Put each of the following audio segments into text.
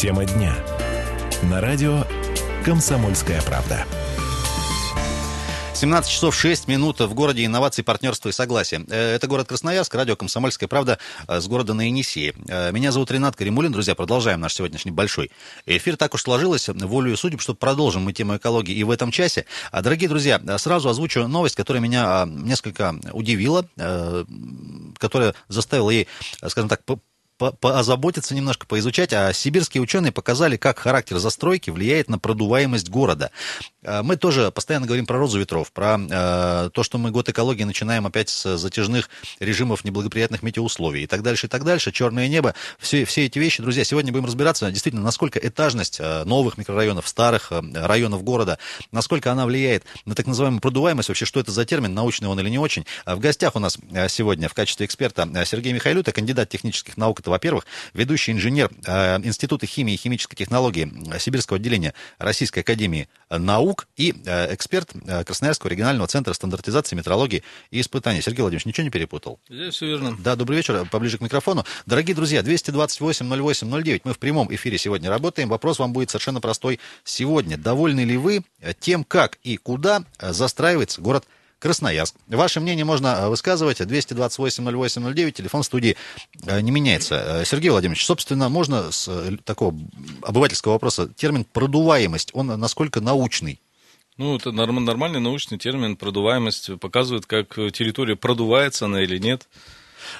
Тема дня. На радио «Комсомольская правда». 17 часов 6 минут в городе инноваций, партнерства и согласия. Э, это город Красноярск, радио «Комсомольская правда» э, с города на Енисеи. Э, меня зовут Ренат Каримулин. Друзья, продолжаем наш сегодняшний большой эфир. Так уж сложилось, волю и судеб, что продолжим мы тему экологии и в этом часе. А, дорогие друзья, сразу озвучу новость, которая меня несколько удивила, которая заставила ей, скажем так, озаботиться немножко, поизучать. А сибирские ученые показали, как характер застройки влияет на продуваемость города. А, мы тоже постоянно говорим про розу ветров, про э, то, что мы год экологии начинаем опять с затяжных режимов неблагоприятных метеоусловий и так дальше, и так дальше. Черное небо. Все, все эти вещи, друзья, сегодня будем разбираться, действительно, насколько этажность э, новых микрорайонов, старых э, районов города, насколько она влияет на так называемую продуваемость, вообще, что это за термин, научный он или не очень. В гостях у нас сегодня в качестве эксперта Сергей Михайлюта, кандидат технических наук, это во-первых, ведущий инженер Института химии и химической технологии Сибирского отделения Российской Академии наук, наук и э, эксперт э, Красноярского регионального центра стандартизации, метрологии и испытаний. Сергей Владимирович, ничего не перепутал? Здесь все верно. Да, добрый вечер, поближе к микрофону. Дорогие друзья, 228-08-09, мы в прямом эфире сегодня работаем. Вопрос вам будет совершенно простой сегодня. Довольны ли вы тем, как и куда застраивается город? Красноярск. Ваше мнение можно э, высказывать. 228-08-09, телефон студии э, не меняется. Э, Сергей Владимирович, собственно, можно с такого обывательского вопроса, термин «продуваемость», он насколько научный? Ну, это нормальный научный термин, продуваемость показывает, как территория продувается она или нет.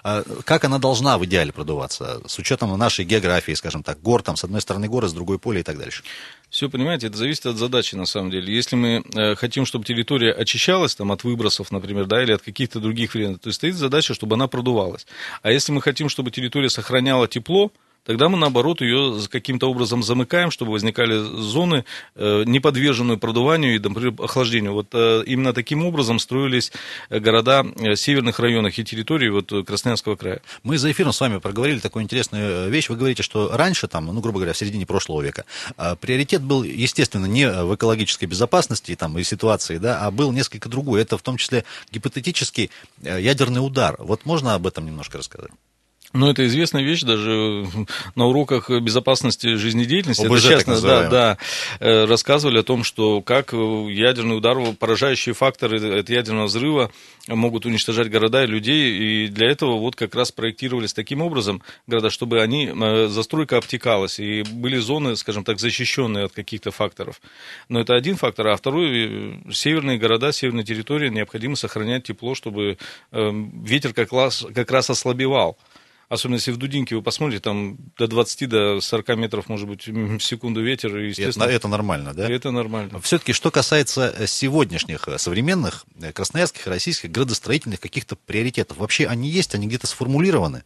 А как она должна в идеале продуваться, с учетом нашей географии, скажем так, гор, там, с одной стороны горы, с другой поле и так дальше? Все, понимаете, это зависит от задачи, на самом деле. Если мы э, хотим, чтобы территория очищалась там, от выбросов, например, да, или от каких-то других вредных, то стоит задача, чтобы она продувалась. А если мы хотим, чтобы территория сохраняла тепло, тогда мы, наоборот, ее каким-то образом замыкаем, чтобы возникали зоны, э, не подверженные продуванию и, например, охлаждению. Вот э, именно таким образом строились города северных районах и территорий вот, Красноярского края. Мы за эфиром с вами проговорили такую интересную вещь. Вы говорите, что раньше, там, ну, грубо говоря, в середине прошлого века, приоритет был, естественно, не в экологической безопасности там, и ситуации, да, а был несколько другой. Это в том числе гипотетический ядерный удар. Вот можно об этом немножко рассказать? Ну, это известная вещь, даже на уроках безопасности жизнедеятельности, ОБЖ, это частно, да, да, э, рассказывали о том, что как ядерный удар, поражающие факторы от ядерного взрыва могут уничтожать города и людей, и для этого вот как раз проектировались таким образом города, чтобы они, э, застройка обтекалась, и были зоны, скажем так, защищенные от каких-то факторов. Но это один фактор, а второй, э, северные города, северные территории необходимо сохранять тепло, чтобы ветер как раз, как раз ослабевал. Особенно если в Дудинке вы посмотрите, там до 20 до 40 метров, может быть, в секунду ветер. И, естественно, это, это нормально, да? Это нормально. Все-таки, что касается э, сегодняшних э, современных э, красноярских, российских градостроительных каких-то приоритетов, вообще они есть, они где-то сформулированы?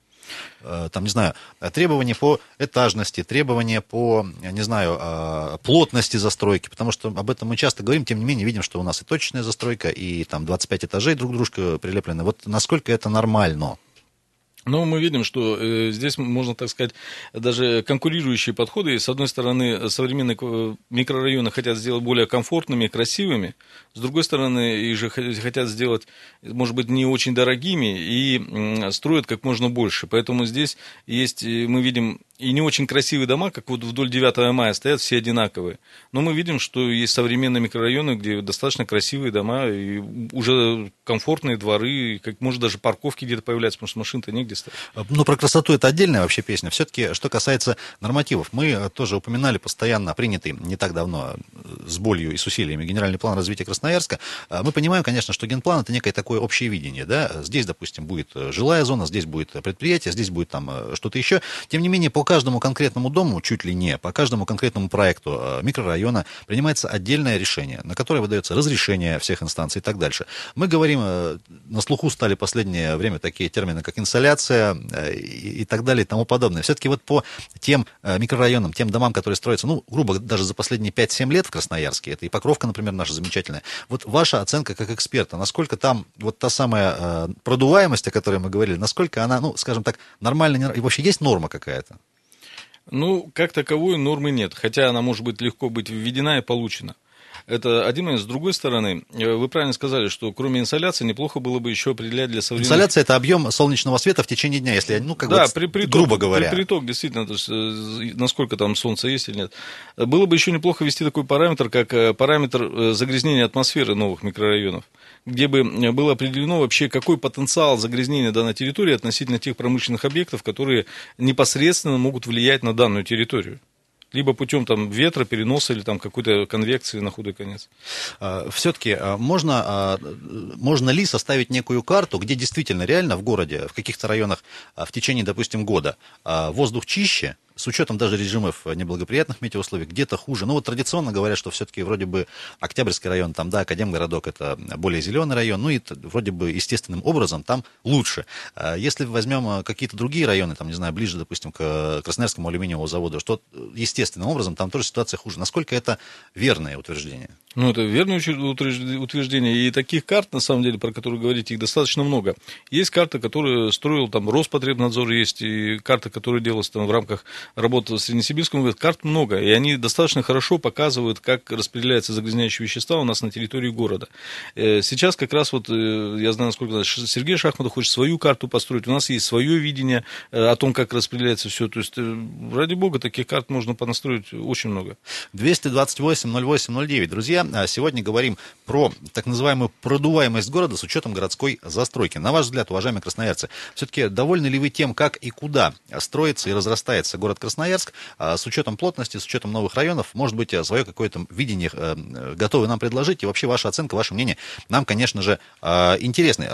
там, не знаю, требования по этажности, требования по, не знаю, плотности застройки, потому что об этом мы часто говорим, тем не менее видим, что у нас и точечная застройка, и там 25 этажей друг к дружке прилеплены. Вот насколько это нормально? Но мы видим, что э, здесь можно, так сказать, даже конкурирующие подходы. С одной стороны, современные э, микрорайоны хотят сделать более комфортными, красивыми. С другой стороны, их же хотят сделать, может быть, не очень дорогими и строят как можно больше. Поэтому здесь есть, э, мы видим и не очень красивые дома, как вот вдоль 9 мая стоят, все одинаковые. Но мы видим, что есть современные микрорайоны, где достаточно красивые дома, и уже комфортные дворы, как может даже парковки где-то появляются, потому что машин-то негде стоять. Ну, про красоту это отдельная вообще песня. Все-таки, что касается нормативов, мы тоже упоминали постоянно принятый не так давно с болью и с усилиями генеральный план развития Красноярска. Мы понимаем, конечно, что генплан это некое такое общее видение. Да? Здесь, допустим, будет жилая зона, здесь будет предприятие, здесь будет там э, что-то еще. Тем не менее, по каждому конкретному дому, чуть ли не, по каждому конкретному проекту э, микрорайона принимается отдельное решение, на которое выдается разрешение всех инстанций и так дальше. Мы говорим, э, на слуху стали последнее время такие термины, как инсоляция э, и так далее и тому подобное. Все-таки вот по тем микрорайонам, тем домам, которые строятся, ну, грубо, даже за последние 5-7 лет в Красноярске, это и Покровка, например, наша замечательная, вот ваша оценка как эксперта, насколько там вот та самая продуваемость, о которой мы говорили, насколько она, ну, скажем так, нормально, и вообще есть норма какая-то? Ну, как таковой нормы нет, хотя она может быть легко быть введена и получена. Это один момент. С другой стороны, вы правильно сказали, что кроме инсоляции неплохо было бы еще определять для современных... Инсоляция – это объем солнечного света в течение дня, если, ну, как да, бы, при, приток, грубо говоря. При, приток, действительно, то есть, насколько там солнце есть или нет. Было бы еще неплохо ввести такой параметр, как параметр загрязнения атмосферы новых микрорайонов где бы было определено вообще, какой потенциал загрязнения данной территории относительно тех промышленных объектов, которые непосредственно могут влиять на данную территорию либо путем там, ветра, переноса или там, какой-то конвекции на худой конец. А, Все-таки а, можно, а, можно ли составить некую карту, где действительно реально в городе, в каких-то районах в течение, допустим, года воздух чище, с учетом даже режимов неблагоприятных метеоусловий, где-то хуже. Ну вот традиционно говорят, что все-таки вроде бы Октябрьский район, там, да, Академгородок это более зеленый район, ну и вроде бы естественным образом там лучше. А если возьмем какие-то другие районы, там, не знаю, ближе, допустим, к Красноярскому алюминиевому заводу, что естественным образом там тоже ситуация хуже. Насколько это верное утверждение? Ну, это верное утверждение. И таких карт, на самом деле, про которые говорите, их достаточно много. Есть карта, которую строил там Роспотребнадзор, есть и карта, которая делалась там в рамках работы в Среднесибирском. Карт много, и они достаточно хорошо показывают, как распределяются загрязняющие вещества у нас на территории города. Э, сейчас как раз вот, э, я знаю, насколько Сергей Шахматов хочет свою карту построить. У нас есть свое видение э, о том, как распределяется все. То есть, ради бога, таких карт можно понастроить очень много. 228 08 09. Друзья, а сегодня говорим про так называемую продуваемость города с учетом городской застройки. На ваш взгляд, уважаемые красноярцы, все-таки довольны ли вы тем, как и куда строится и разрастается город Красноярск а, с учетом плотности, с учетом новых районов? Может быть, свое какое-то видение э, готовы нам предложить? И вообще ваша оценка, ваше мнение нам, конечно же, а, интересны.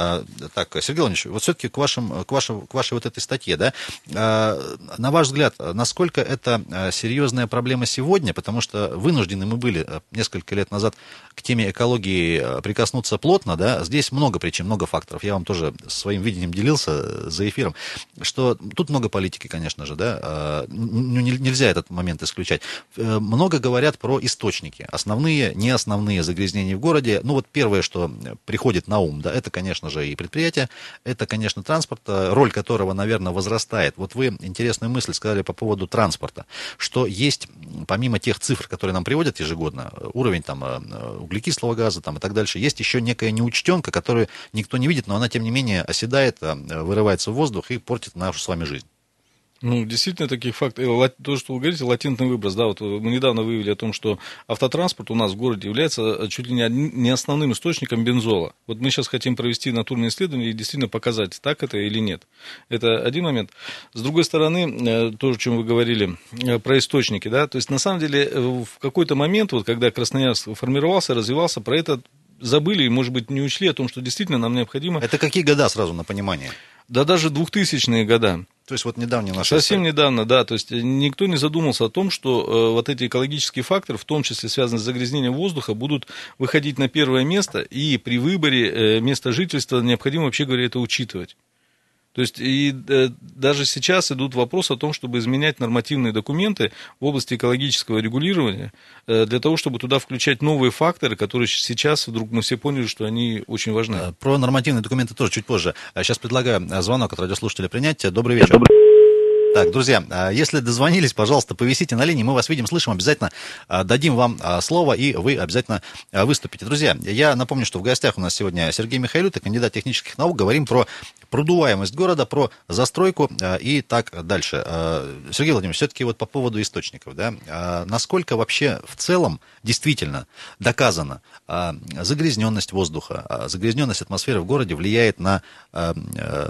Так, Сергей Владимирович, вот все-таки к, вашим, к, вашим, к вашей вот этой статье, да, на ваш взгляд, насколько это серьезная проблема сегодня? Потому что вынуждены мы были несколько лет назад к теме экологии э, прикоснуться плотно, да, здесь много причин, много факторов. Я вам тоже своим видением делился э, за эфиром, что тут много политики, конечно же, да, э, ну, нельзя этот момент исключать. Много говорят про источники, основные, не основные загрязнения в городе. Ну вот первое, что приходит на ум, да, это, конечно же, и предприятие, это, конечно, транспорт, роль которого, наверное, возрастает. Вот вы интересную мысль сказали по поводу транспорта, что есть, помимо тех цифр, которые нам приводят ежегодно, уровень там Э, углекислого газа там, и так дальше. Есть еще некая неучтенка, которую никто не видит, но она, тем не менее, оседает, э, вырывается в воздух и портит нашу с вами жизнь. Ну, действительно, таких фактов. Э, то, что вы говорите, латентный выброс. Да, вот мы недавно выявили о том, что автотранспорт у нас в городе является чуть ли не основным источником бензола. Вот мы сейчас хотим провести натурные исследования и действительно показать, так это или нет. Это один момент. С другой стороны, то, о чем вы говорили, про источники, да, то есть на самом деле в какой-то момент, вот когда Красноярск формировался, развивался, про это забыли и, может быть, не учли о том, что действительно нам необходимо... Это какие года сразу на понимание? Да даже 2000-е года. То есть вот недавно наши Совсем история. недавно, да. То есть никто не задумался о том, что э, вот эти экологические факторы, в том числе связанные с загрязнением воздуха, будут выходить на первое место, и при выборе э, места жительства необходимо, вообще говоря, это учитывать. То есть и э, даже сейчас идут вопросы о том, чтобы изменять нормативные документы в области экологического регулирования, э, для того, чтобы туда включать новые факторы, которые сейчас вдруг мы все поняли, что они очень важны. Э, про нормативные документы тоже чуть позже. Сейчас предлагаю звонок от радиослушателя принять. Добрый вечер. Добрый так, друзья, а, если дозвонились, пожалуйста, повисите на линии, мы вас видим, слышим, обязательно а, дадим вам а, слово, и вы обязательно выступите. Друзья, я напомню, что в гостях у нас сегодня Сергей Михайлюта, кандидат технических наук, говорим про продуваемость города, про застройку и так дальше. Сергей Владимирович, все-таки вот по поводу источников, да, насколько вообще в целом действительно доказано загрязненность воздуха, загрязненность атмосферы в городе влияет на,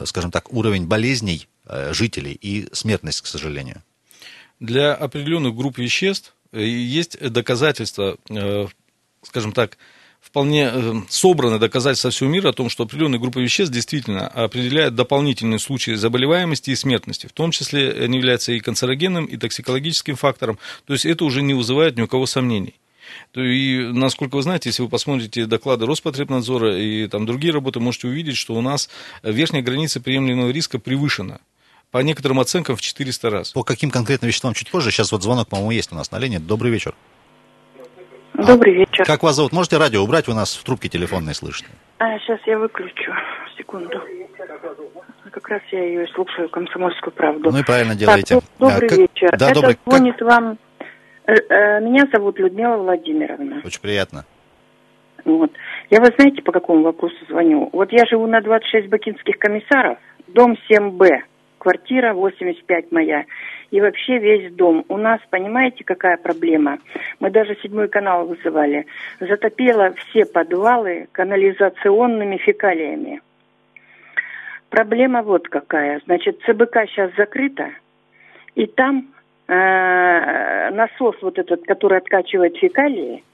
скажем так, уровень болезней жителей и смертность, к сожалению? Для определенных групп веществ э, есть доказательства, э, скажем так, вполне собраны доказательства всего мира о том, что определенные группы веществ действительно определяют дополнительные случаи заболеваемости и смертности. В том числе они являются и канцерогенным, и токсикологическим фактором. То есть это уже не вызывает ни у кого сомнений. И, насколько вы знаете, если вы посмотрите доклады Роспотребнадзора и там другие работы, можете увидеть, что у нас верхняя граница приемлемого риска превышена по некоторым оценкам в 400 раз. По каким конкретным веществам чуть позже. Сейчас вот звонок, по-моему, есть у нас на линии. Добрый вечер. Добрый вечер. Как вас зовут? Можете радио убрать? У нас в трубке телефонной слышно. А, сейчас я выключу. Секунду. Как раз я ее слушаю, комсомольскую правду. Ну и правильно делаете. Так, добрый а, как... вечер. Да, Это добрый... звонит как... вам Э, меня зовут Людмила Владимировна. Очень приятно. Вот. Я, вы знаете, по какому вопросу звоню? Вот я живу на 26 бакинских комиссаров, дом 7Б, квартира 85 моя. И вообще весь дом. У нас, понимаете, какая проблема? Мы даже седьмой канал вызывали. Затопило все подвалы канализационными фекалиями. Проблема вот какая. Значит, ЦБК сейчас закрыта, и там э, насос вот этот, который откачивает фекалии,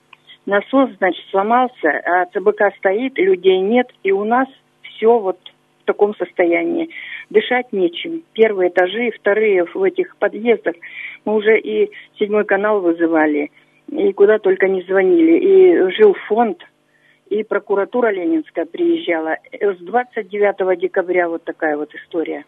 насос, значит, сломался, а ЦБК стоит, людей нет, и у нас все вот в таком состоянии. Дышать нечем. Первые этажи, вторые в этих подъездах. Мы уже и седьмой канал вызывали, и куда только не звонили. И жил фонд, и прокуратура Ленинская приезжала. С 29 декабря вот такая вот история.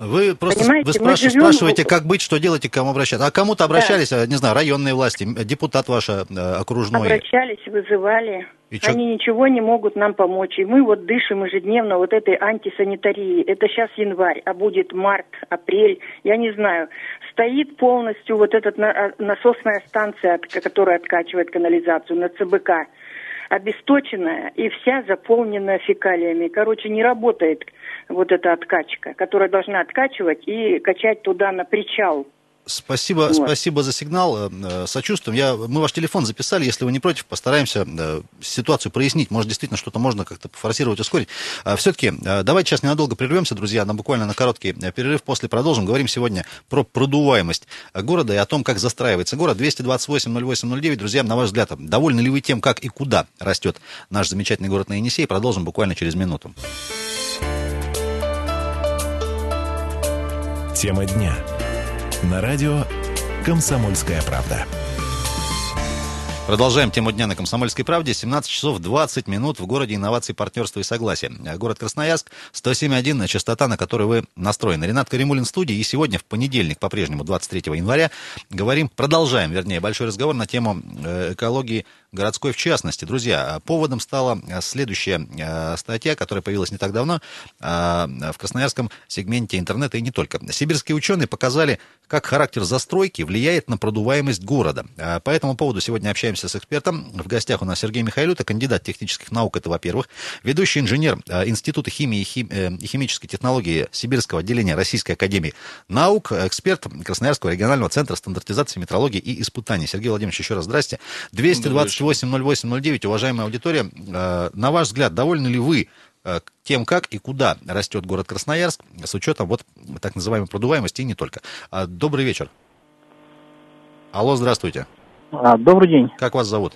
Вы просто Понимаете, вы спраш... живем... спрашиваете, как быть, что делать и к кому обращаться. А кому-то обращались, да. не знаю, районные власти, депутат ваш э, окружной? Обращались, вызывали. И Они чё? ничего не могут нам помочь. И мы вот дышим ежедневно вот этой антисанитарией. Это сейчас январь, а будет март, апрель, я не знаю. Стоит полностью вот эта а, насосная станция, которая откачивает канализацию на ЦБК обесточенная и вся заполненная фекалиями. Короче, не работает вот эта откачка, которая должна откачивать и качать туда на причал. Спасибо, вот. спасибо за сигнал. Э, сочувствуем. Я, мы ваш телефон записали. Если вы не против, постараемся э, ситуацию прояснить. Может, действительно, что-то можно как-то форсировать, ускорить. А, Все-таки э, давайте сейчас ненадолго прервемся, друзья, на буквально на короткий перерыв. После продолжим. Говорим сегодня про продуваемость города и о том, как застраивается город. 228-08-09. Друзья, на ваш взгляд, довольны ли вы тем, как и куда растет наш замечательный город на Енисей? Продолжим буквально через минуту. Тема дня. На радио «Комсомольская правда». Продолжаем тему дня на «Комсомольской правде». 17 часов 20 минут в городе инноваций, партнерства и согласия. Город Красноярск, 107.1, частота, на которой вы настроены. Ренат Каримулин в студии. И сегодня, в понедельник, по-прежнему, 23 января, говорим, продолжаем, вернее, большой разговор на тему э, экологии городской в частности. Друзья, поводом стала следующая э, статья, которая появилась не так давно э, в красноярском сегменте интернета и не только. Сибирские ученые показали, как характер застройки влияет на продуваемость города. Э, по этому поводу сегодня общаемся с экспертом. В гостях у нас Сергей Михайлюта, кандидат технических наук, это во-первых. Ведущий инженер Института химии и химической технологии Сибирского отделения Российской академии наук, эксперт Красноярского регионального центра стандартизации метрологии и испытаний. Сергей Владимирович, еще раз здрасте. 220 228-08-09, уважаемая аудитория, э, на ваш взгляд, довольны ли вы э, тем, как и куда растет город Красноярск, с учетом вот так называемой продуваемости и не только. А, добрый вечер. Алло, здравствуйте. А, добрый день. Как вас зовут?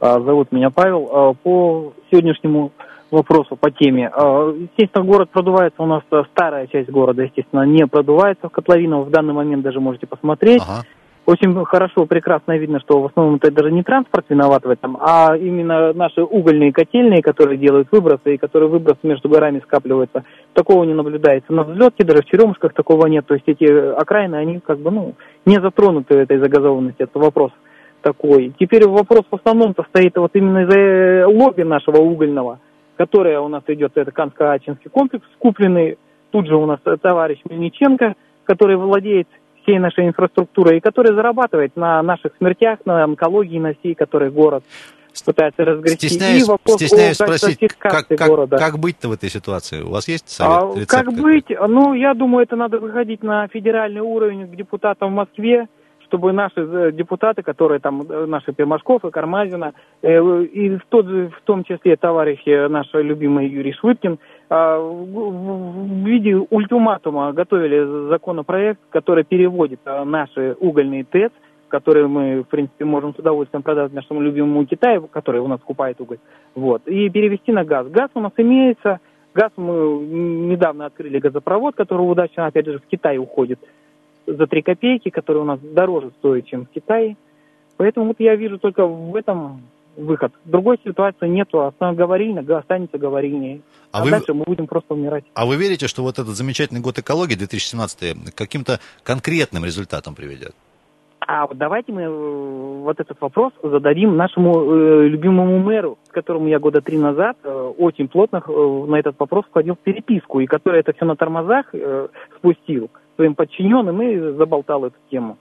А, зовут меня Павел. По сегодняшнему вопросу, по теме. Естественно, город продувается, у нас старая часть города, естественно, не продувается в котловину. В данный момент даже можете посмотреть. Ага очень хорошо, прекрасно видно, что в основном это даже не транспорт виноват в этом, а именно наши угольные котельные, которые делают выбросы, и которые выбросы между горами скапливаются. Такого не наблюдается. На взлетке даже в Черемушках такого нет. То есть эти окраины, они как бы, ну, не затронуты этой загазованности. Это вопрос такой. Теперь вопрос в основном-то стоит вот именно из-за лобби нашего угольного, которое у нас идет, это Канско-Ачинский комплекс, купленный тут же у нас товарищ Мельниченко, который владеет всей нашей инфраструктурой, и который зарабатывает на наших смертях, на онкологии, на всей, который город пытается разгрести. Стесняюсь, и вопрос стесняюсь спросить, как, как, города. как быть-то в этой ситуации? У вас есть совет? А, рецепт как быть? Ну, я думаю, это надо выходить на федеральный уровень к депутатам в Москве, чтобы наши э, депутаты, которые там, э, наши Пермашков и Кармазина, э, и в, тот, в том числе товарищи наш любимый Юрий Швыдкин, в виде ультиматума готовили законопроект, который переводит наши угольные ТЭЦ, которые мы, в принципе, можем с удовольствием продать нашему любимому Китаю, который у нас купает уголь, вот, и перевести на газ. Газ у нас имеется, газ мы недавно открыли газопровод, который удачно, опять же, в Китай уходит за 3 копейки, который у нас дороже стоит, чем в Китае. Поэтому вот я вижу только в этом выход. Другой ситуации нету. Основное говорильня останется говорильней. А, а вы... дальше мы будем просто умирать. А вы верите, что вот этот замечательный год экологии 2017 каким-то конкретным результатом приведет? А вот давайте мы э, вот этот вопрос зададим нашему э, любимому мэру, с которым я года три назад э, очень плотно э, на этот вопрос входил в переписку, и который это все на тормозах э, спустил своим подчиненным и заболтал эту тему.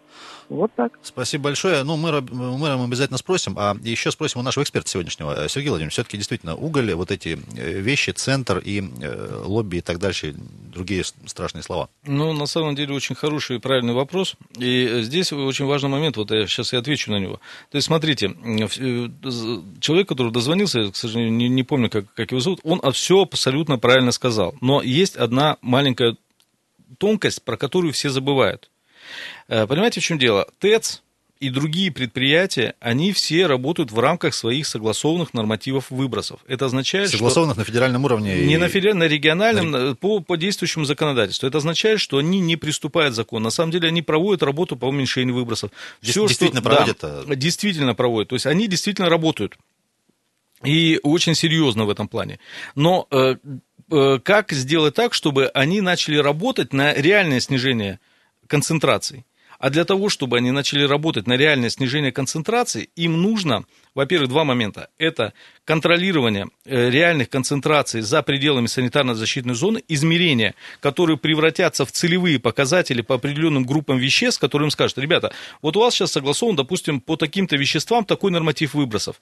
Вот так. Спасибо большое. Ну, мэра, мэра мы обязательно спросим. А еще спросим у нашего эксперта сегодняшнего. Сергей Владимирович, все-таки действительно уголь, вот эти э, вещи, центр и э, лобби и так дальше, другие страшные слова. Ну, на самом деле, очень хороший и правильный вопрос. И здесь очень важный момент, вот я сейчас я отвечу на него. То есть, смотрите, э, человек, который дозвонился, к сожалению, не, не помню, как, как его зовут, он все абсолютно правильно сказал. Но есть одна маленькая тонкость, про которую все забывают. Э, понимаете, в чем дело? ТЭЦ и другие предприятия, они все работают в рамках своих согласованных нормативов выбросов. Это означает, согласованных что... на федеральном уровне? Не и... на федеральном, на региональном, на... По, по действующему законодательству. Это означает, что они не приступают к закону. На самом деле они проводят работу по уменьшению выбросов. Все, действительно что... проводят? Да, действительно проводят. То есть они действительно работают. И очень серьезно в этом плане. Но э, э, как сделать так, чтобы они начали работать на реальное снижение концентраций? А для того, чтобы они начали работать на реальное снижение концентрации, им нужно, во-первых, два момента. Это контролирование э, реальных концентраций за пределами санитарно-защитной зоны, измерения, которые превратятся в целевые показатели по определенным группам веществ, которые им скажут, ребята, вот у вас сейчас согласован, допустим, по таким-то веществам такой норматив выбросов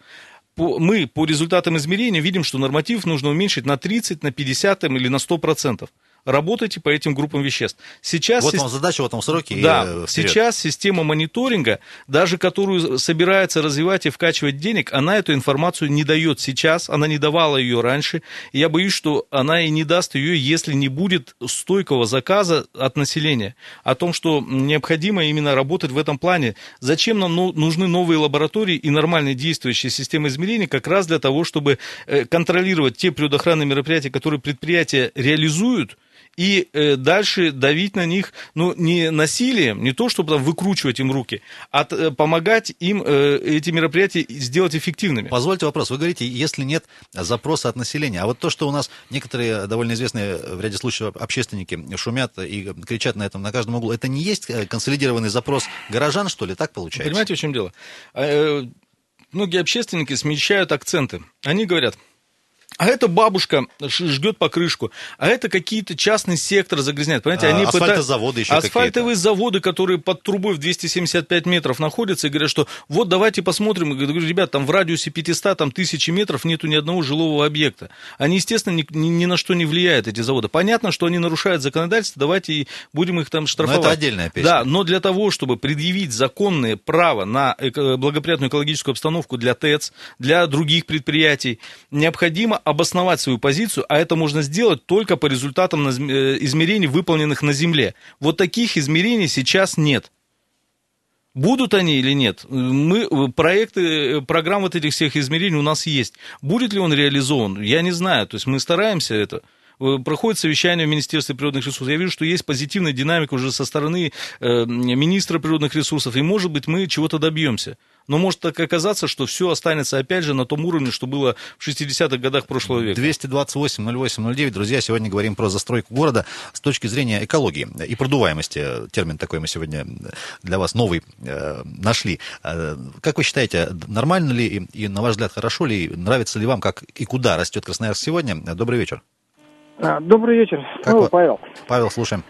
мы по результатам измерения видим, что норматив нужно уменьшить на 30, на 50 или на 100 процентов работайте по этим группам веществ. Сейчас вот вам задача в этом сроке. Да, сейчас система мониторинга, даже которую собирается развивать и вкачивать денег, она эту информацию не дает сейчас, она не давала ее раньше. И я боюсь, что она и не даст ее, если не будет стойкого заказа от населения о том, что необходимо именно работать в этом плане. Зачем нам ну, нужны новые лаборатории и нормальные действующие системы измерений, как раз для того, чтобы э, контролировать те природоохранные мероприятия, которые предприятия реализуют, и э, дальше давить на них, ну, не насилием, не то, чтобы там выкручивать им руки, а э, помогать им э, эти мероприятия сделать эффективными. Позвольте вопрос. Вы говорите, если нет запроса от населения, а вот то, что у нас некоторые довольно известные в ряде случаев общественники шумят и кричат на этом на каждом углу, это не есть э, консолидированный запрос горожан, что ли, так получается? Понимаете, в чем дело? А, э, многие общественники смещают акценты. Они говорят, а эта бабушка жгет покрышку, а это какие-то частный сектор загрязняют. Понимаете, а, они асфальтозаводы еще Асфальтовые заводы, которые под трубой в 275 метров находятся, и говорят, что вот давайте посмотрим. Я говорю, ребят, там в радиусе 500, там тысячи метров нету ни одного жилого объекта. Они, естественно, ни, ни, ни на что не влияют, эти заводы. Понятно, что они нарушают законодательство, давайте и будем их там штрафовать. Но это отдельная песня. Да, но для того, чтобы предъявить законное право на благоприятную экологическую обстановку для ТЭЦ, для других предприятий, необходимо обосновать свою позицию, а это можно сделать только по результатам э, измерений, выполненных на Земле. Вот таких измерений сейчас нет. Будут они или нет? Мы, э, проекты, э, программ вот этих всех измерений у нас есть. Будет ли он реализован? Я не знаю. То есть мы стараемся это. Проходит совещание в Министерстве природных ресурсов. Я вижу, что есть позитивная динамика уже со стороны э, министра природных ресурсов, и, может быть, мы чего-то добьемся. Но может так оказаться, что все останется опять же на том уровне, что было в 60-х годах прошлого века. 228 08 09. Друзья, сегодня говорим про застройку города с точки зрения экологии и продуваемости. Термин такой мы сегодня для вас новый э, нашли. Э, как вы считаете, нормально ли и, и, на ваш взгляд, хорошо ли, нравится ли вам, как и куда растет Красноярск сегодня? Добрый вечер. А, добрый вечер. Как ну, вы... Павел. Павел, слушаем.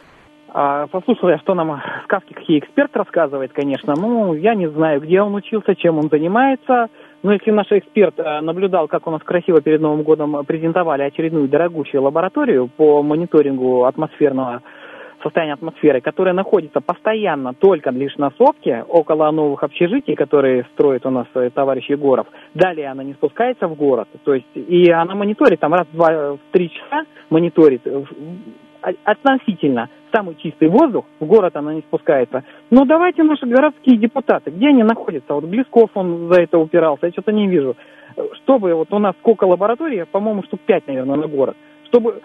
А, послушал я, что нам сказки какие эксперт рассказывает, конечно. Ну, я не знаю, где он учился, чем он занимается. Но если наш эксперт э, наблюдал, как у нас красиво перед Новым годом презентовали очередную дорогущую лабораторию по мониторингу атмосферного состояния атмосферы, которая находится постоянно только лишь на сопке, около новых общежитий, которые строит у нас э, товарищ Егоров. Далее она не спускается в город, то есть и она мониторит там раз в два, в три часа мониторит э, относительно самый чистый воздух, в город она не спускается. Но давайте наши городские депутаты, где они находятся? Вот Близков он за это упирался, я что-то не вижу. Чтобы вот у нас сколько лабораторий, по-моему, штук 5, наверное, на город. Чтобы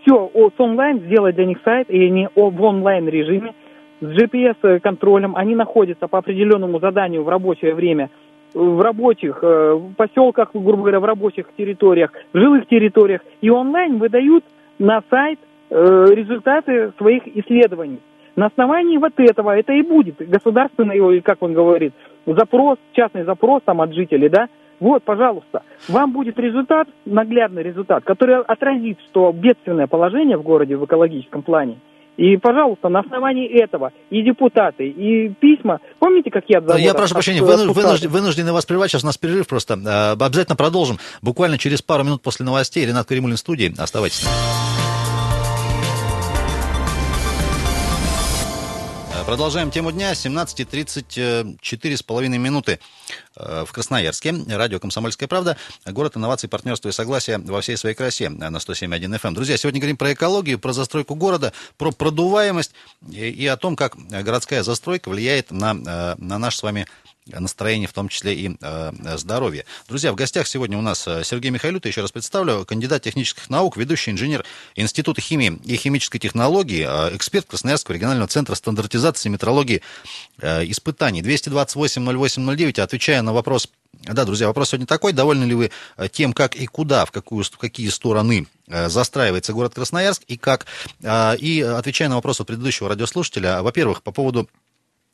все с онлайн сделать для них сайт, и они в онлайн режиме, с GPS-контролем, они находятся по определенному заданию в рабочее время в рабочих э, в поселках, грубо говоря, в рабочих территориях, в жилых территориях, и онлайн выдают на сайт Э, результаты своих исследований. На основании вот этого это и будет государственный, как он говорит, запрос, частный запрос там от жителей, да, вот, пожалуйста, вам будет результат, наглядный результат, который отразит, что бедственное положение в городе в экологическом плане, И, пожалуйста, на основании этого и депутаты, и письма. Помните, как я... Я прошу прощения, вынужден, вынуждены вас прервать, сейчас у нас перерыв просто. Э, обязательно продолжим. Буквально через пару минут после новостей. Ренат Каримулин в студии. Оставайтесь. Продолжаем тему дня. 17.34 с половиной минуты э, в Красноярске. Радио «Комсомольская правда». Город инноваций, партнерства и согласия во всей своей красе на 107.1 FM. Эм. Друзья, сегодня говорим про экологию, про застройку города, про продуваемость и, о том, как городская застройка влияет на, э, на наш с вами настроение, в том числе и э, здоровье. Друзья, в гостях сегодня у нас э, Сергей Михайлюта, еще раз представлю, кандидат технических наук, ведущий инженер Института химии и химической технологии, э, эксперт Красноярского регионального центра стандартизации и метрологии э, испытаний. 228-08-09, отвечая на вопрос да, друзья, вопрос сегодня такой. Довольны ли вы э, тем, как и куда, в, какую, в какие стороны э, застраивается город Красноярск и как? Э, и отвечая на вопрос от предыдущего радиослушателя, во-первых, по поводу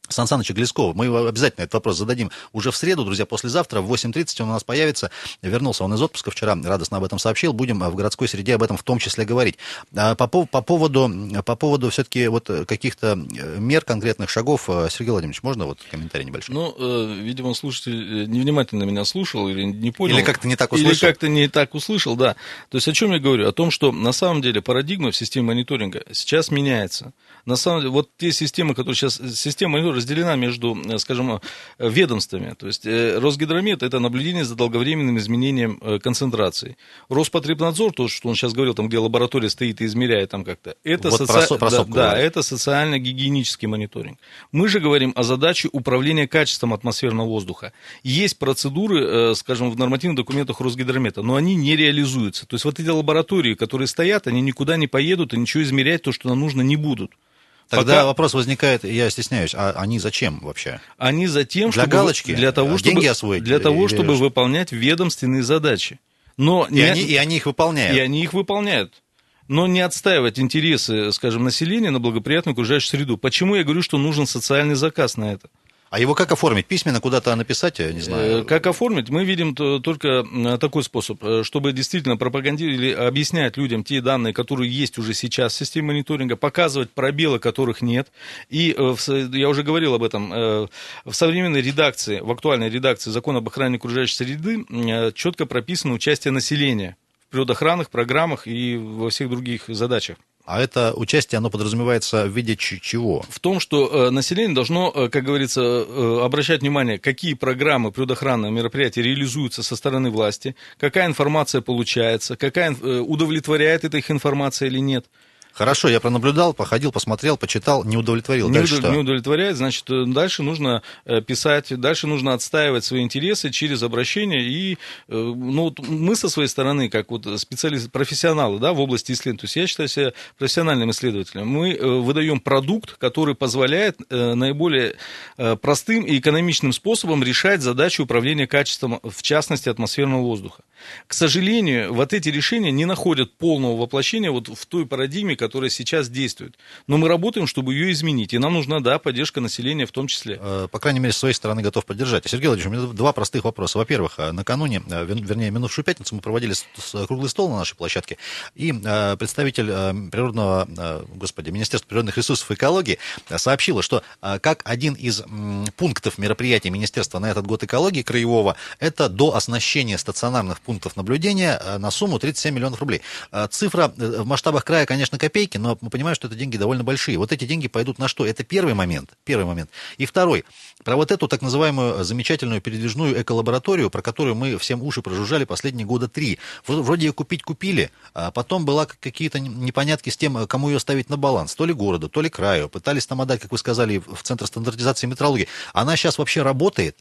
Сан Саныча Глескова. Мы обязательно этот вопрос зададим уже в среду, друзья, послезавтра в 8.30 он у нас появится. Вернулся он из отпуска вчера, радостно об этом сообщил. Будем в городской среде об этом в том числе говорить. А по, по поводу, по поводу все-таки вот каких-то мер, конкретных шагов, э, Сергей Владимирович, можно вот комментарий небольшой? Ну, э, видимо, слушатель э, невнимательно меня слушал или не понял. Или как-то не так услышал. Или как-то не так услышал, да. То есть о чем я говорю? О том, что на самом деле парадигма в системе мониторинга сейчас меняется. На самом деле, вот те системы, которые сейчас... Система мониторинга разделена между Э, скажем, э, ведомствами. То есть э, Росгидромет – это наблюдение за долговременным изменением концентрации. Роспотребнадзор, то, что он сейчас говорил, там, где лаборатория стоит и измеряет там как-то, это, вот соци... про, про да, да, это социально-гигиенический мониторинг. Мы же говорим о задаче управления качеством атмосферного воздуха. Есть процедуры, скажем, в нормативных документах Росгидромета, но они не реализуются. То есть вот эти лаборатории, которые стоят, они никуда не поедут и ничего измерять то, что нам нужно, не будут. Тогда Пока... вопрос возникает, я стесняюсь, а они зачем вообще? Они за тем, для чтобы... галочки? Для того, чтобы... Деньги освоить? Для того, чтобы или... выполнять ведомственные задачи. Но и, не... они, и они их выполняют? И они их выполняют но не отстаивать интересы, скажем, населения на благоприятную окружающую среду. Почему я говорю, что нужен социальный заказ на это? А его как оформить? Письменно куда-то написать, я не знаю. Э, как оформить? Мы видим только такой способ, э, чтобы действительно пропагандировать или объяснять людям те данные, которые есть уже сейчас в системе мониторинга, показывать пробелы, которых нет. И э, я уже говорил об этом, в современной редакции, в актуальной редакции закона об охране окружающей среды четко прописано участие населения в природоохранных программах и во всех других задачах. А это участие, оно подразумевается в виде чего? В том, что э, население должно, э, как говорится, э, обращать внимание, какие программы природоохранные мероприятия реализуются со стороны власти, какая информация получается, какая удовлетворяет эта их информация или нет. Хорошо, я пронаблюдал, походил, посмотрел, почитал, не удовлетворил. Не, удов... что? не удовлетворяет, значит, э, дальше нужно э, писать, дальше нужно отстаивать свои интересы через обращение. И э, ну, вот мы со своей стороны, как вот специалисты, профессионалы да, в области исследований, то есть я считаю себя профессиональным исследователем, мы выдаем продукт, который позволяет наиболее простым и экономичным способом решать задачи управления качеством, в частности, атмосферного воздуха. К сожалению, вот эти решения не находят полного воплощения вот в той парадигме, которая сейчас действует. Но мы работаем, чтобы ее изменить. И нам нужна, да, поддержка населения в том числе. Э, по крайней мере, с своей стороны готов поддержать. Сергей Владимирович, у меня два простых вопроса. Во-первых, э, накануне, э, вернее, минувшую пятницу мы проводили круглый стол на нашей площадке, и представитель природного, господи, Министерства природных ресурсов и экологии сообщила, что как один из пунктов мероприятия Министерства на этот год экологии краевого, это до оснащения стационарных пунктов наблюдения на сумму 37 миллионов рублей. Цифра в масштабах края, конечно, копейки, копейки, но мы понимаем, что это деньги довольно большие. Вот эти деньги пойдут на что? Это первый момент. Первый момент. И второй. Про вот эту так называемую замечательную передвижную эколабораторию, про которую мы всем уши прожужжали последние года три. Вроде ее купить купили, а потом была какие-то непонятки с тем, кому ее ставить на баланс. То ли городу, то ли краю. Пытались там отдать, как вы сказали, в Центр стандартизации метрологии. Она сейчас вообще работает?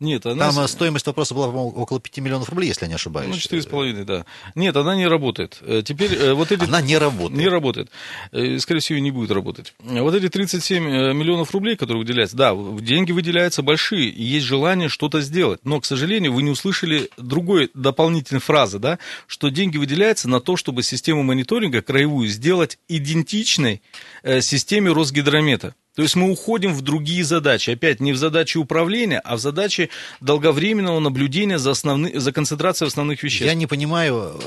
Нет, она... Там стоимость вопроса была около 5 миллионов рублей, если я не ошибаюсь. Ну, 4,5, да. Нет, она не работает. Э, теперь э, вот эти... Она не работает. Не работает. Э, скорее всего, не будет работать. Вот эти 37 миллионов рублей, которые выделяются, да, деньги выделяются большие, и есть желание что-то сделать. Но, к сожалению, вы не услышали другой дополнительной фразы, да, что деньги выделяются на то, чтобы систему мониторинга краевую сделать идентичной системе Росгидромета. То есть мы уходим в другие задачи. Опять не в задачи управления, а в задачи долговременного наблюдения за, основны, за концентрацией основных веществ. Я не понимаю,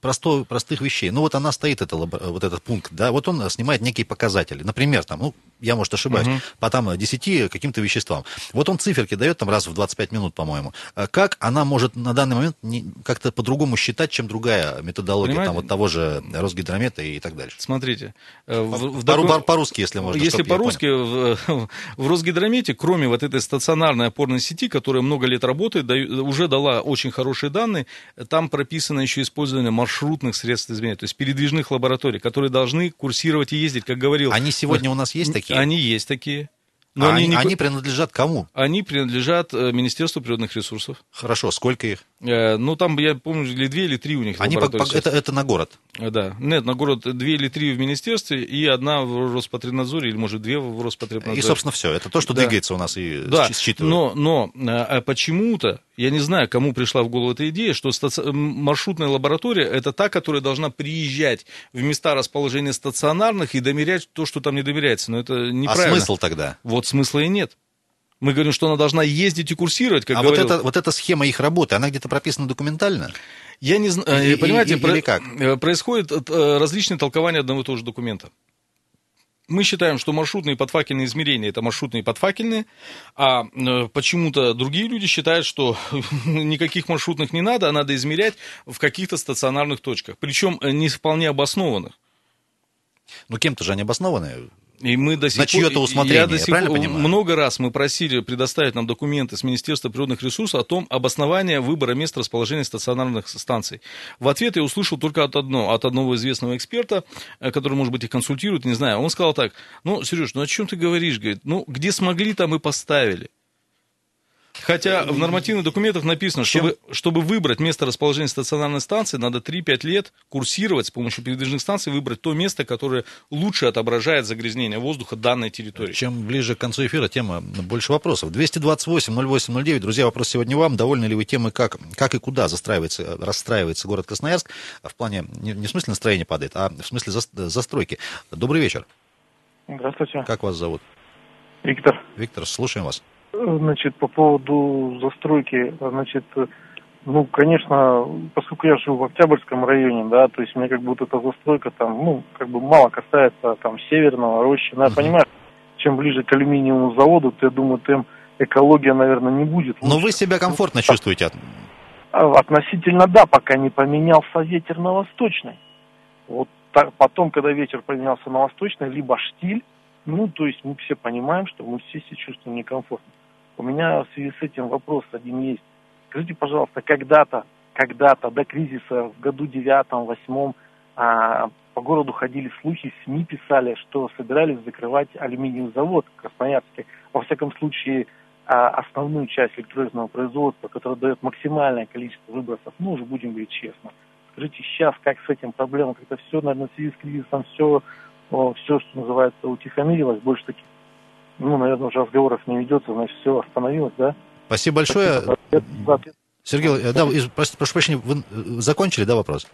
простой, простых вещей. Ну, вот она стоит, это, вот этот пункт, да, вот он снимает некие показатели. Например, там, ну, я, может, ошибаюсь, угу. по там 10 каким-то веществам. Вот он циферки дает там раз в 25 минут, по-моему. Как она может на данный момент как-то по-другому считать, чем другая методология, Понимаете? там, вот того же Росгидромета и так далее? Смотрите. Э, в, в, по, по-русски, если можно. Если по-русски, в, в Росгидромете, кроме вот этой стационарной опорной сети, которая много лет работает, уже дала очень хорошие данные, там прописано еще использование маршрутных средств измерения, то есть передвижных лабораторий, которые должны курсировать и ездить, как говорил. Они сегодня у нас есть такие? Они есть такие. Но а они, не... они принадлежат кому? Они принадлежат э, Министерству природных ресурсов. Хорошо, сколько их? Э, ну, там, я помню, или две, или три у них. Они по, по, это, это на город? Э, да. Нет, на город две или три в министерстве, и одна в Роспотребнадзоре, или, может, две в Роспотребнадзоре. И, собственно, все. Это то, что да. двигается у нас и да. считывает. Но, но а почему-то, я не знаю, кому пришла в голову эта идея, что стаци... маршрутная лаборатория – это та, которая должна приезжать в места расположения стационарных и домерять то, что там не домеряется. Но это неправильно. А смысл тогда? Вот смысла и нет. Мы говорим, что она должна ездить и курсировать, как а говорил. вот, это, вот эта схема их работы, она где-то прописана документально? Я не знаю, понимаете, и, или как? Э, происходит э, различные толкования одного и того же документа. Мы считаем, что маршрутные подфакельные измерения это маршрутные подфакельные, а э, почему-то другие люди считают, что никаких маршрутных не надо, а надо измерять в каких-то стационарных точках, причем не вполне обоснованных. Ну, кем-то же они обоснованы. И мы до сих На чье-то усмотрение, я до сих правильно понимаю? Много раз мы просили предоставить нам документы с Министерства природных ресурсов о том обосновании выбора места расположения стационарных станций. В ответ я услышал только от, одно, от одного известного эксперта, э, который, может быть, их консультирует, не знаю. Он сказал так, ну, Сереж, ну о чем ты говоришь? Говорит, ну, где смогли, там и поставили. Хотя в нормативных документах написано, чтобы, чтобы выбрать место расположения стационарной станции, надо 3-5 лет курсировать с помощью передвижных станций, выбрать то место, которое лучше отображает загрязнение воздуха данной территории. Чем ближе к концу эфира, тем э, больше вопросов. 228-08-09. Друзья, вопрос сегодня вам. Довольны ли вы темой, как, как и куда застраивается, расстраивается город Красноярск? В плане, не, не в смысле настроение падает, а в смысле за, застройки. Добрый вечер. Здравствуйте. Как вас зовут? Виктор. Виктор, слушаем вас. Значит, по поводу застройки, значит, ну, конечно, поскольку я живу в Октябрьском районе, да, то есть мне как будто эта застройка там, ну, как бы мало касается там Северного, Рощина. Я uh-huh. понимаю, чем ближе к алюминиевому заводу, то я думаю, тем экология, наверное, не будет. Но вы себя комфортно чувствуете? А, относительно да, пока не поменялся ветер на восточный. Вот так, потом, когда ветер поменялся на восточный, либо штиль, ну, то есть мы все понимаем, что мы все себя чувствуем некомфортно. У меня в связи с этим вопрос один есть. Скажите, пожалуйста, когда-то, когда-то до кризиса в году девятом, восьмом а, по городу ходили слухи, СМИ писали, что собирались закрывать алюминиевый завод в Красноярске. Во всяком случае, а, основную часть электролизного производства, которая дает максимальное количество выбросов, ну, уже будем говорить честно. Скажите, сейчас как с этим проблема? Как-то все, наверное, в связи с кризисом все, все, что называется, утихомирилось, больше таких ну, наверное, уже разговоров не ведется, значит, все остановилось, да? Спасибо большое. Сергей, э, да, прошу, прошу прощения, вы э, закончили, да, вопрос?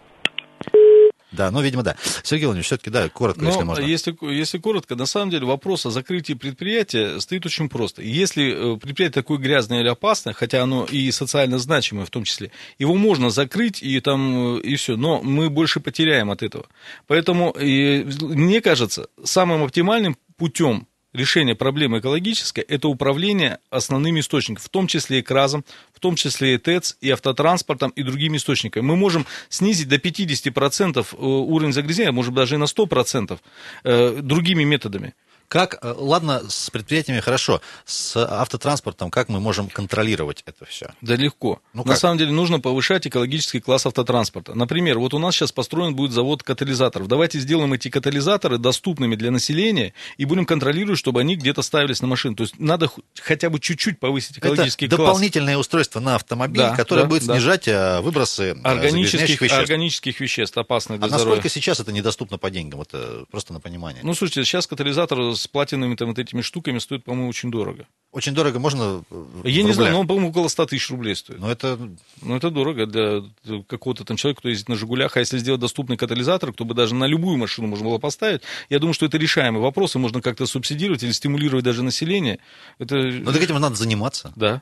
Да, ну, видимо, да. Сергей Владимирович, все-таки, да, коротко, Но если можно. Если, если коротко, на самом деле вопрос о закрытии предприятия стоит очень просто. Если э, предприятие такое грязное или опасное, хотя оно и социально значимое в том числе, его можно закрыть и там, и все, но мы больше потеряем от этого. Поэтому, и, мне кажется, самым оптимальным путем решение проблемы экологической – это управление основными источниками, в том числе и КРАЗом, в том числе и ТЭЦ, и автотранспортом, и другими источниками. Мы можем снизить до 50% э, уровень загрязнения, может даже и на 100% э, другими методами. Как, э, ладно, с предприятиями хорошо, с автотранспортом как мы можем контролировать это все? Да легко. Ну, На самом деле нужно повышать экологический класс автотранспорта. Например, вот у нас сейчас построен будет завод катализаторов. Давайте сделаем эти катализаторы доступными для населения и будем контролировать, чтобы они где-то ставились на машину. То есть надо хотя бы чуть-чуть повысить экологический это класс. дополнительное устройство на автомобиль, да, которое да, будет да. снижать э, выбросы э, органических веществ. органических веществ, опасных для а здоровья. насколько сейчас это недоступно по деньгам? Это просто на понимание. Ну, слушайте, сейчас катализатор с платиновыми там, вот этими штуками стоит, по-моему, очень дорого. Очень дорого можно Я не знаю, но он, по-моему, около 100 тысяч рублей стоит. Но это... Ну, это дорого для какого-то там человека, кто ездит на «Жигулях». А если сделать доступный катализатор, кто бы даже на любую машину можно было поставить, я думаю, что это решаемый вопрос, и можно как-то субсидировать или стимулировать даже население. Это... Но так этим надо заниматься. Да.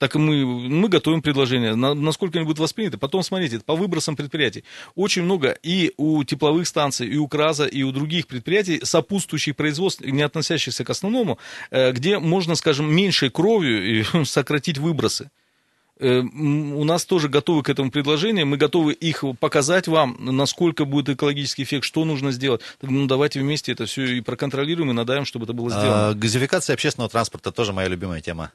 Так и мы, мы готовим предложение, на, насколько они будут восприняты. Потом, смотрите, по выбросам предприятий. Очень много и у тепловых станций, и у КРАЗа, и у других предприятий, сопутствующих производств, не относящихся к основному, э, где можно, скажем, меньшей кровью сократить выбросы. Э, у нас тоже готовы к этому предложению, мы готовы их показать вам, насколько будет экологический эффект, что нужно сделать. Ну, давайте вместе это все и проконтролируем, и надаем, чтобы это было сделано. А, газификация общественного транспорта тоже моя любимая тема.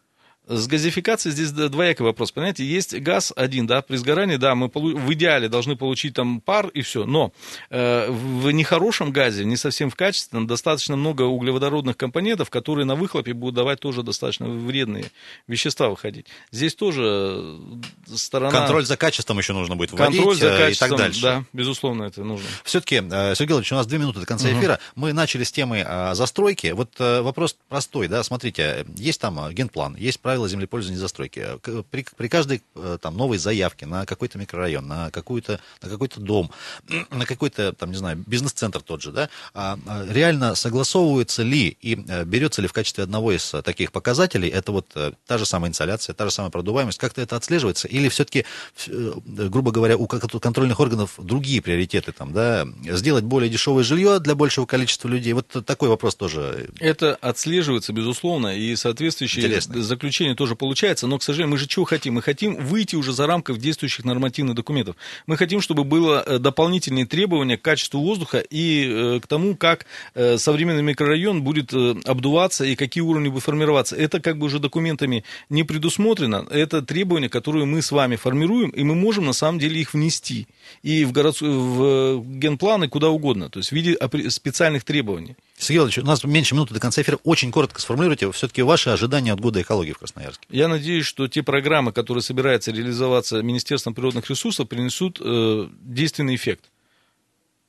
С газификацией здесь двоякий вопрос, понимаете, есть газ один, да, при сгорании, да, мы в идеале должны получить там пар и все, но э, в нехорошем газе, не совсем в качественном, достаточно много углеводородных компонентов, которые на выхлопе будут давать тоже достаточно вредные вещества выходить. Здесь тоже э, сторона... Контроль за качеством еще нужно будет вводить Контроль за качеством, и так дальше. Да, безусловно, это нужно. Все-таки, э, Сергей Ильич, у нас две минуты до конца эфира, угу. мы начали с темы э, застройки, вот вопрос простой, да, смотрите, есть там генплан, есть правила правила землепользования и застройки. При, при каждой э, там, новой заявке на какой-то микрорайон, на, какую-то, на какой-то дом, на какой-то, там, не знаю, бизнес-центр тот же, да, а, а реально согласовывается ли и э, берется ли в качестве одного из э, таких показателей, это вот та же самая инсоляция, та же самая продуваемость, как-то это отслеживается, или все-таки, грубо говоря, у контрольных органов другие приоритеты, там, да, сделать более дешевое жилье для большего количества людей, вот такой вопрос тоже. Это отслеживается, безусловно, и соответствующие Интересно. заключения решение тоже получается, но, к сожалению, мы же чего хотим? Мы хотим выйти уже за рамков действующих нормативных документов. Мы хотим, чтобы было э, дополнительные требования к качеству воздуха и э, к тому, как э, современный микрорайон будет обдуваться и какие уровни будут формироваться. Это как бы уже документами не предусмотрено. Это требования, которые мы с вами формируем, и мы можем на самом деле их внести и в, город... в генпланы куда угодно, то есть в виде специальных требований. Сергей Иванович, у нас меньше минуты до конца эфира. Очень коротко сформулируйте все-таки ваши ожидания от года экологии в Красноярске. Я надеюсь, что те программы, которые собираются реализоваться Министерством природных ресурсов, принесут э, действенный эффект.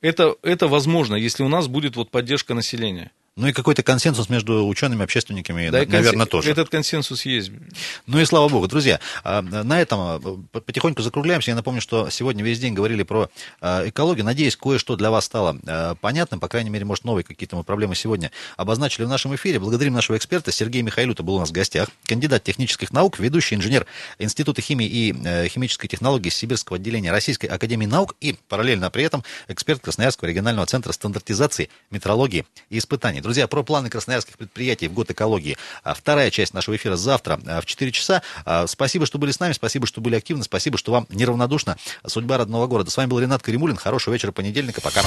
Это, это возможно, если у нас будет вот поддержка населения. Ну и какой-то консенсус между учеными, общественниками, да, наверное, конс... тоже. Этот консенсус есть. Ну и слава богу. Друзья, а, на этом а, потихоньку закругляемся. Я напомню, что сегодня весь день говорили про а, экологию. Надеюсь, кое-что для вас стало понятным. По крайней мере, может, новые какие-то мы проблемы сегодня обозначили в нашем эфире. Благодарим нашего эксперта. Сергей Михайлюта был у нас в гостях. Кандидат технических наук, ведущий инженер Института химии и э, химической технологии Сибирского отделения Российской Академии Наук и параллельно при этом эксперт Красноярского регионального центра стандартизации, метрологии и испытаний. Друзья, про планы красноярских предприятий в год экологии. А вторая часть нашего эфира завтра а, в 4 часа. А, спасибо, что были с нами, спасибо, что были активны, спасибо, что вам неравнодушна судьба родного города. С вами был Ренат Каримулин. Хорошего вечера понедельника. Пока.